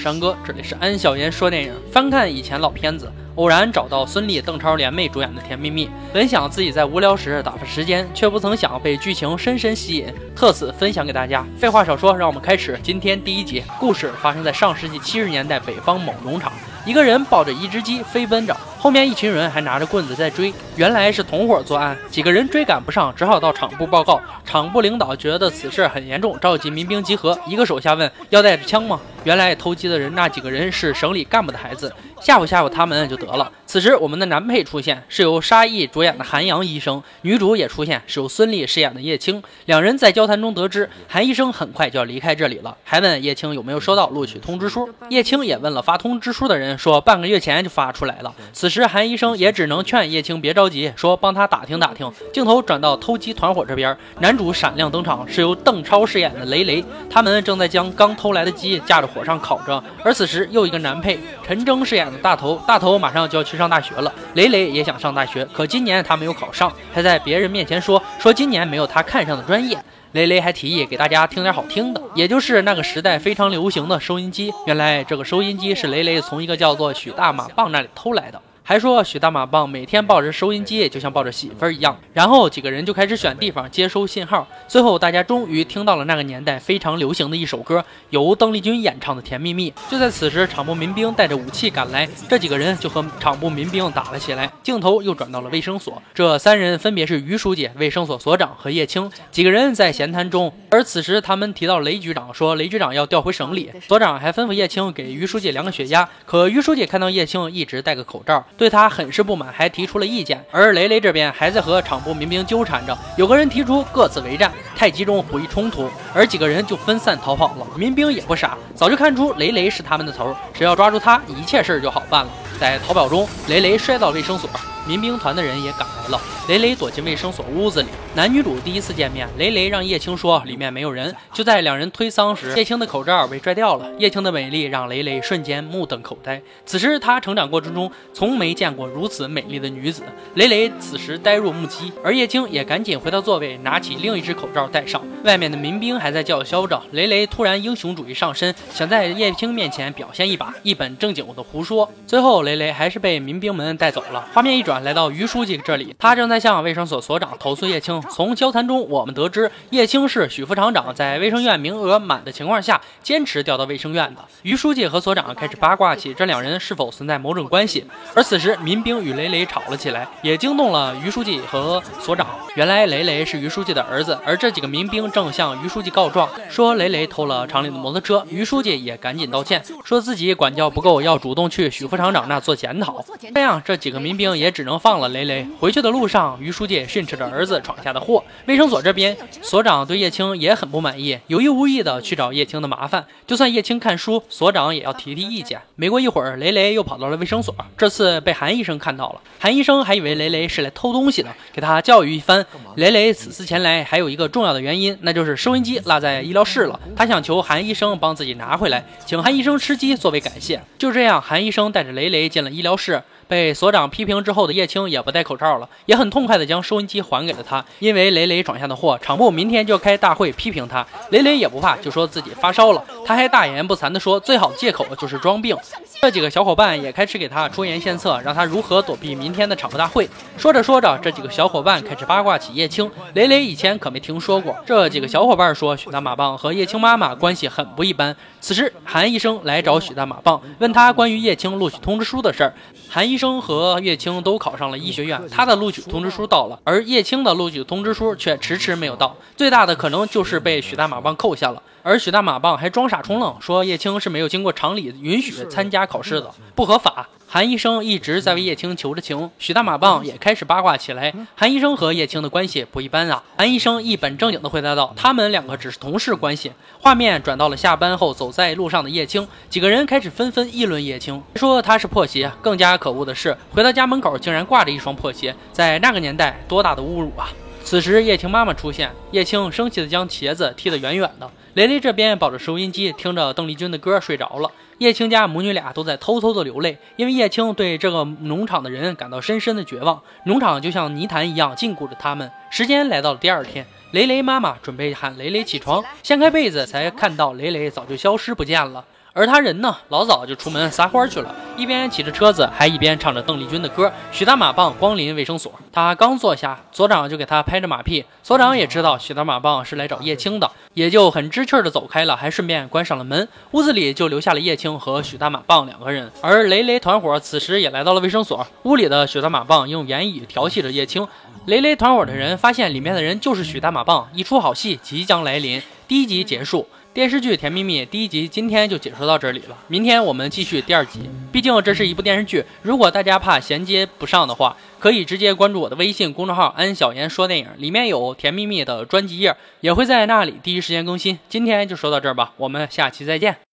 山哥，这里是安小言说电影。翻看以前老片子，偶然找到孙俪、邓超联袂主演的《甜蜜蜜》，本想自己在无聊时打发时间，却不曾想被剧情深深吸引，特此分享给大家。废话少说，让我们开始今天第一集。故事发生在上世纪七十年代北方某农场，一个人抱着一只鸡飞奔着，后面一群人还拿着棍子在追，原来是同伙作案。几个人追赶不上，只好到厂部报告。厂部领导觉得此事很严重，召集民兵集合。一个手下问：“要带着枪吗？”原来偷鸡的人那几个人是省里干部的孩子，吓唬吓唬他们就得了。此时我们的男配出现，是由沙溢主演的韩阳医生；女主也出现，是由孙俪饰演的叶青。两人在交谈中得知，韩医生很快就要离开这里了，还问叶青有没有收到录取通知书。叶青也问了发通知书的人，说半个月前就发出来了。此时韩医生也只能劝叶青别着急，说帮他打听打听。镜头转到偷鸡团伙这边，男主闪亮登场，是由邓超饰演的雷雷。他们正在将刚偷来的鸡架着。火上烤着，而此时又一个男配陈征饰演的大头，大头马上就要去上大学了。雷雷也想上大学，可今年他没有考上，还在别人面前说说今年没有他看上的专业。雷雷还提议给大家听点好听的，也就是那个时代非常流行的收音机。原来这个收音机是雷雷从一个叫做许大马棒那里偷来的。还说许大马棒每天抱着收音机，就像抱着媳妇儿一样。然后几个人就开始选地方接收信号。最后大家终于听到了那个年代非常流行的一首歌，由邓丽君演唱的《甜蜜蜜》。就在此时，厂部民兵带着武器赶来，这几个人就和厂部民兵打了起来。镜头又转到了卫生所，这三人分别是于书记、卫生所所长和叶青。几个人在闲谈中，而此时他们提到雷局长，说雷局长要调回省里。所长还吩咐叶青给于书记量个血压。可于书记看到叶青一直戴个口罩。对他很是不满，还提出了意见。而雷雷这边还在和厂部民兵纠缠着，有个人提出各自为战，太集中不易冲突，而几个人就分散逃跑了。民兵也不傻，早就看出雷雷是他们的头，只要抓住他，一切事儿就好办了。在逃跑中，雷雷摔到卫生所。民兵团的人也赶来了，雷雷躲进卫生所屋子里。男女主第一次见面，雷雷让叶青说里面没有人。就在两人推搡时，叶青的口罩被拽掉了。叶青的美丽让雷雷瞬间目瞪口呆。此时他成长过程中从没见过如此美丽的女子，雷雷此时呆若木鸡。而叶青也赶紧回到座位，拿起另一只口罩戴上。外面的民兵还在叫嚣着，雷雷突然英雄主义上身，想在叶青面前表现一把，一本正经的胡说。最后雷雷还是被民兵们带走了。画面一转。转来到于书记这里，他正在向卫生所所长投诉叶青。从交谈中，我们得知叶青是许副厂长在卫生院名额满的情况下，坚持调到卫生院的。于书记和所长开始八卦起这两人是否存在某种关系。而此时，民兵与雷雷吵了起来，也惊动了于书记和所长。原来雷雷是于书记的儿子，而这几个民兵正向于书记告状，说雷雷偷了厂里的摩托车。于书记也赶紧道歉，说自己管教不够，要主动去许副厂长那做检讨。这样，这几个民兵也只只。能放了雷雷。回去的路上，于书记训斥着儿子闯下的祸。卫生所这边，所长对叶青也很不满意，有意无意的去找叶青的麻烦。就算叶青看书，所长也要提提意见。没过一会儿，雷雷又跑到了卫生所，这次被韩医生看到了。韩医生还以为雷雷是来偷东西的，给他教育一番。雷雷此次前来还有一个重要的原因，那就是收音机落在医疗室了，他想求韩医生帮自己拿回来，请韩医生吃鸡作为感谢。就这样，韩医生带着雷雷进了医疗室。被所长批评之后的叶青也不戴口罩了，也很痛快的将收音机还给了他。因为雷雷闯下的祸，厂部明天就要开大会批评他。雷雷也不怕，就说自己发烧了。他还大言不惭地说，最好的借口就是装病。这几个小伙伴也开始给他出言献策，让他如何躲避明天的厂部大会。说着说着，这几个小伙伴开始八卦起叶青。雷雷以前可没听说过。这几个小伙伴说，许大马棒和叶青妈妈关系很不一般。此时，韩医生来找许大马棒，问他关于叶青录取通知书的事儿。韩医生和叶青都考上了医学院，他的录取通知书到了，而叶青的录取通知书却迟迟没有到。最大的可能就是被许大马棒扣下了。而许大马棒还装傻充愣，说叶青是没有经过厂里允许参加考试的，不合法。韩医生一直在为叶青求着情，许大马棒也开始八卦起来。韩医生和叶青的关系不一般啊！韩医生一本正经地回答道：“他们两个只是同事关系。”画面转到了下班后走在路上的叶青，几个人开始纷纷议论叶青，说他是破鞋。更加可恶的是，回到家门口竟然挂着一双破鞋，在那个年代，多大的侮辱啊！此时，叶青妈妈出现，叶青生气地将鞋子踢得远远的。雷雷这边抱着收音机，听着邓丽君的歌睡着了。叶青家母女俩都在偷偷的流泪，因为叶青对这个农场的人感到深深的绝望。农场就像泥潭一样禁锢着他们。时间来到了第二天，雷雷妈妈准备喊雷雷起床，掀开被子才看到雷雷早就消失不见了。而他人呢，老早就出门撒欢去了，一边骑着车子，还一边唱着邓丽君的歌。许大马棒光临卫生所，他刚坐下，所长就给他拍着马屁。所长也知道许大马棒是来找叶青的，也就很知趣的走开了，还顺便关上了门。屋子里就留下了叶青和许大马棒两个人，而雷雷团伙此时也来到了卫生所。屋里的许大马棒用言语调戏着叶青。雷雷团伙的人发现里面的人就是许大马棒，一出好戏即将来临。第一集结束。电视剧《甜蜜蜜》第一集今天就解说到这里了，明天我们继续第二集。毕竟这是一部电视剧，如果大家怕衔接不上的话，可以直接关注我的微信公众号“安小言说电影”，里面有《甜蜜蜜》的专辑页，也会在那里第一时间更新。今天就说到这儿吧，我们下期再见。